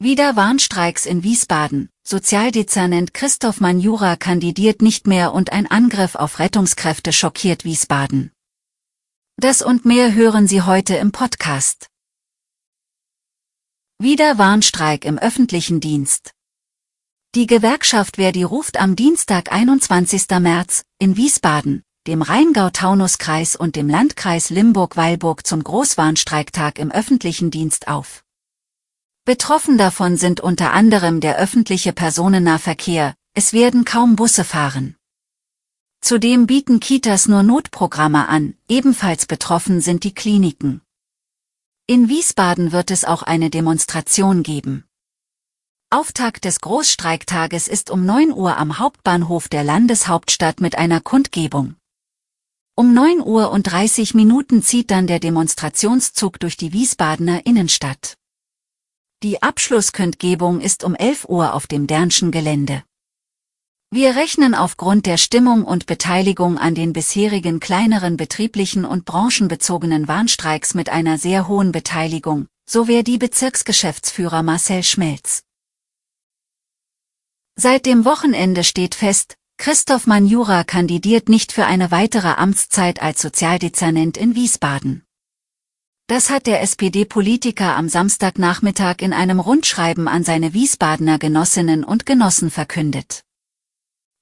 Wieder Warnstreiks in Wiesbaden. Sozialdezernent Christoph Manjura kandidiert nicht mehr und ein Angriff auf Rettungskräfte schockiert Wiesbaden. Das und mehr hören Sie heute im Podcast. Wieder Warnstreik im öffentlichen Dienst. Die Gewerkschaft Verdi ruft am Dienstag 21. März in Wiesbaden, dem Rheingau-Taunus-Kreis und dem Landkreis Limburg-Weilburg zum Großwarnstreiktag im öffentlichen Dienst auf. Betroffen davon sind unter anderem der öffentliche Personennahverkehr, es werden kaum Busse fahren. Zudem bieten Kitas nur Notprogramme an, ebenfalls betroffen sind die Kliniken. In Wiesbaden wird es auch eine Demonstration geben. Auftakt des Großstreiktages ist um 9 Uhr am Hauptbahnhof der Landeshauptstadt mit einer Kundgebung. Um 9 Uhr und 30 Minuten zieht dann der Demonstrationszug durch die Wiesbadener Innenstadt. Die Abschlusskundgebung ist um 11 Uhr auf dem Dernschen Gelände. Wir rechnen aufgrund der Stimmung und Beteiligung an den bisherigen kleineren betrieblichen und branchenbezogenen Warnstreiks mit einer sehr hohen Beteiligung, so wäre die Bezirksgeschäftsführer Marcel Schmelz. Seit dem Wochenende steht fest, Christoph Manjura kandidiert nicht für eine weitere Amtszeit als Sozialdezernent in Wiesbaden. Das hat der SPD-Politiker am Samstagnachmittag in einem Rundschreiben an seine Wiesbadener Genossinnen und Genossen verkündet.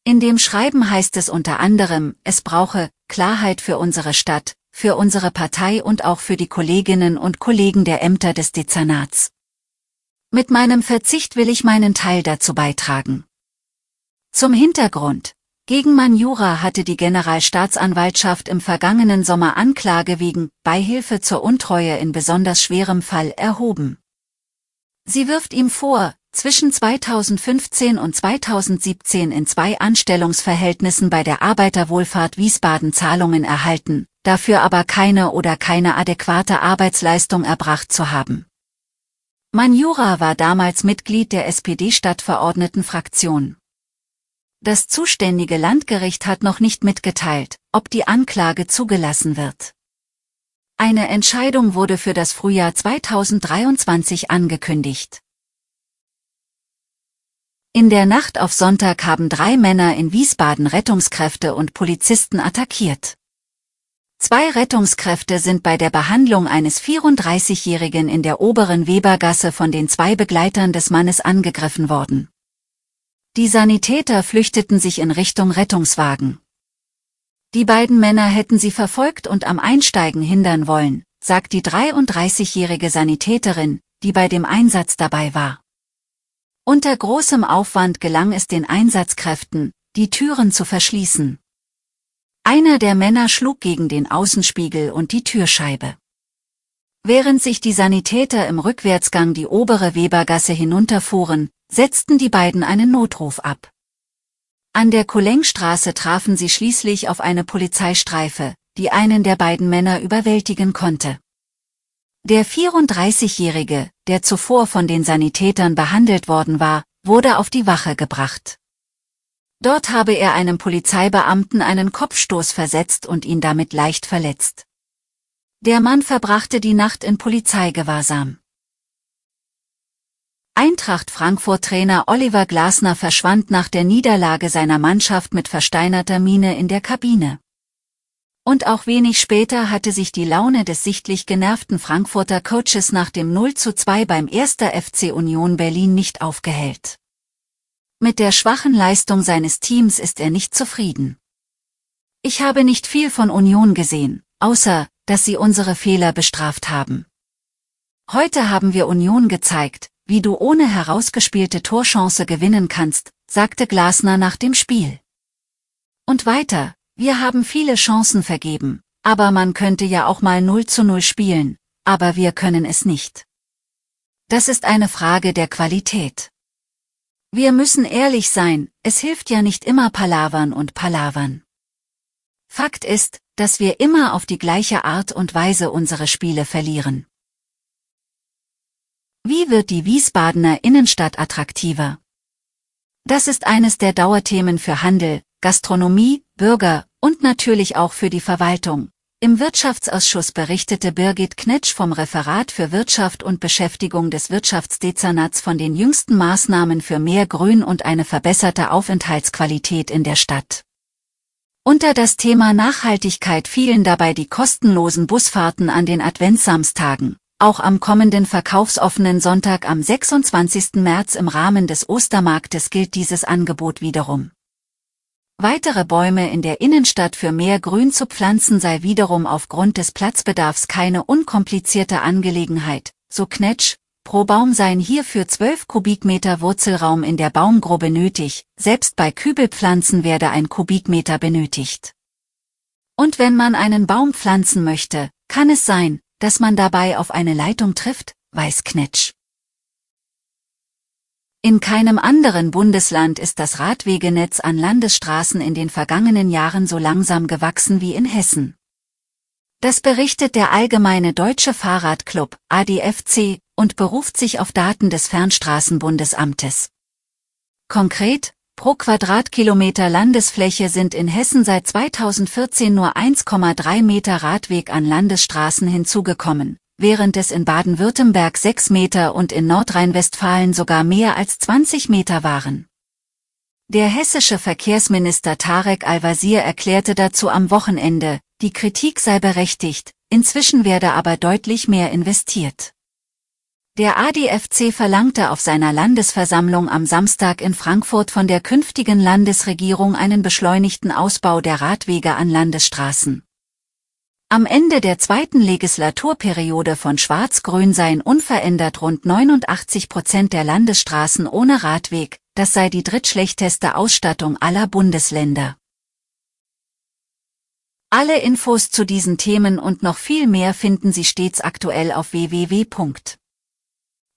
In dem Schreiben heißt es unter anderem, es brauche Klarheit für unsere Stadt, für unsere Partei und auch für die Kolleginnen und Kollegen der Ämter des Dezernats. Mit meinem Verzicht will ich meinen Teil dazu beitragen. Zum Hintergrund, gegen Manjura hatte die Generalstaatsanwaltschaft im vergangenen Sommer Anklage wegen Beihilfe zur Untreue in besonders schwerem Fall erhoben. Sie wirft ihm vor, zwischen 2015 und 2017 in zwei Anstellungsverhältnissen bei der Arbeiterwohlfahrt Wiesbaden Zahlungen erhalten, dafür aber keine oder keine adäquate Arbeitsleistung erbracht zu haben. Manjura war damals Mitglied der SPD-Stadtverordnetenfraktion. Das zuständige Landgericht hat noch nicht mitgeteilt, ob die Anklage zugelassen wird. Eine Entscheidung wurde für das Frühjahr 2023 angekündigt. In der Nacht auf Sonntag haben drei Männer in Wiesbaden Rettungskräfte und Polizisten attackiert. Zwei Rettungskräfte sind bei der Behandlung eines 34-Jährigen in der oberen Webergasse von den zwei Begleitern des Mannes angegriffen worden. Die Sanitäter flüchteten sich in Richtung Rettungswagen. Die beiden Männer hätten sie verfolgt und am Einsteigen hindern wollen, sagt die 33-jährige Sanitäterin, die bei dem Einsatz dabei war. Unter großem Aufwand gelang es den Einsatzkräften, die Türen zu verschließen. Einer der Männer schlug gegen den Außenspiegel und die Türscheibe. Während sich die Sanitäter im Rückwärtsgang die obere Webergasse hinunterfuhren, setzten die beiden einen Notruf ab. An der Kolengstraße trafen sie schließlich auf eine Polizeistreife, die einen der beiden Männer überwältigen konnte. Der 34-Jährige, der zuvor von den Sanitätern behandelt worden war, wurde auf die Wache gebracht. Dort habe er einem Polizeibeamten einen Kopfstoß versetzt und ihn damit leicht verletzt. Der Mann verbrachte die Nacht in Polizeigewahrsam. Eintracht Frankfurt-Trainer Oliver Glasner verschwand nach der Niederlage seiner Mannschaft mit versteinerter Miene in der Kabine. Und auch wenig später hatte sich die Laune des sichtlich genervten Frankfurter Coaches nach dem 0 zu 2 beim 1. FC Union Berlin nicht aufgehellt. Mit der schwachen Leistung seines Teams ist er nicht zufrieden. Ich habe nicht viel von Union gesehen, außer, dass sie unsere Fehler bestraft haben. Heute haben wir Union gezeigt, wie du ohne herausgespielte Torchance gewinnen kannst, sagte Glasner nach dem Spiel. Und weiter, wir haben viele Chancen vergeben, aber man könnte ja auch mal 0 zu 0 spielen, aber wir können es nicht. Das ist eine Frage der Qualität. Wir müssen ehrlich sein, es hilft ja nicht immer Palavern und Palavern. Fakt ist, dass wir immer auf die gleiche Art und Weise unsere Spiele verlieren. Wie wird die Wiesbadener Innenstadt attraktiver? Das ist eines der Dauerthemen für Handel, Gastronomie, Bürger und natürlich auch für die Verwaltung. Im Wirtschaftsausschuss berichtete Birgit Knetsch vom Referat für Wirtschaft und Beschäftigung des Wirtschaftsdezernats von den jüngsten Maßnahmen für mehr Grün und eine verbesserte Aufenthaltsqualität in der Stadt. Unter das Thema Nachhaltigkeit fielen dabei die kostenlosen Busfahrten an den Adventssamstagen. Auch am kommenden verkaufsoffenen Sonntag am 26. März im Rahmen des Ostermarktes gilt dieses Angebot wiederum. Weitere Bäume in der Innenstadt für mehr Grün zu pflanzen sei wiederum aufgrund des Platzbedarfs keine unkomplizierte Angelegenheit, so Knetsch, pro Baum seien hierfür 12 Kubikmeter Wurzelraum in der Baumgrube nötig, selbst bei Kübelpflanzen werde ein Kubikmeter benötigt. Und wenn man einen Baum pflanzen möchte, kann es sein, dass man dabei auf eine Leitung trifft, weiß Knetsch. In keinem anderen Bundesland ist das Radwegenetz an Landesstraßen in den vergangenen Jahren so langsam gewachsen wie in Hessen. Das berichtet der Allgemeine Deutsche Fahrradclub, ADFC, und beruft sich auf Daten des Fernstraßenbundesamtes. Konkret, pro Quadratkilometer Landesfläche sind in Hessen seit 2014 nur 1,3 Meter Radweg an Landesstraßen hinzugekommen, während es in Baden-Württemberg 6 Meter und in Nordrhein-Westfalen sogar mehr als 20 Meter waren. Der hessische Verkehrsminister Tarek Al-Wazir erklärte dazu am Wochenende, die Kritik sei berechtigt, inzwischen werde aber deutlich mehr investiert. Der ADFC verlangte auf seiner Landesversammlung am Samstag in Frankfurt von der künftigen Landesregierung einen beschleunigten Ausbau der Radwege an Landesstraßen. Am Ende der zweiten Legislaturperiode von Schwarz-Grün seien unverändert rund 89 Prozent der Landesstraßen ohne Radweg, das sei die drittschlechteste Ausstattung aller Bundesländer. Alle Infos zu diesen Themen und noch viel mehr finden Sie stets aktuell auf www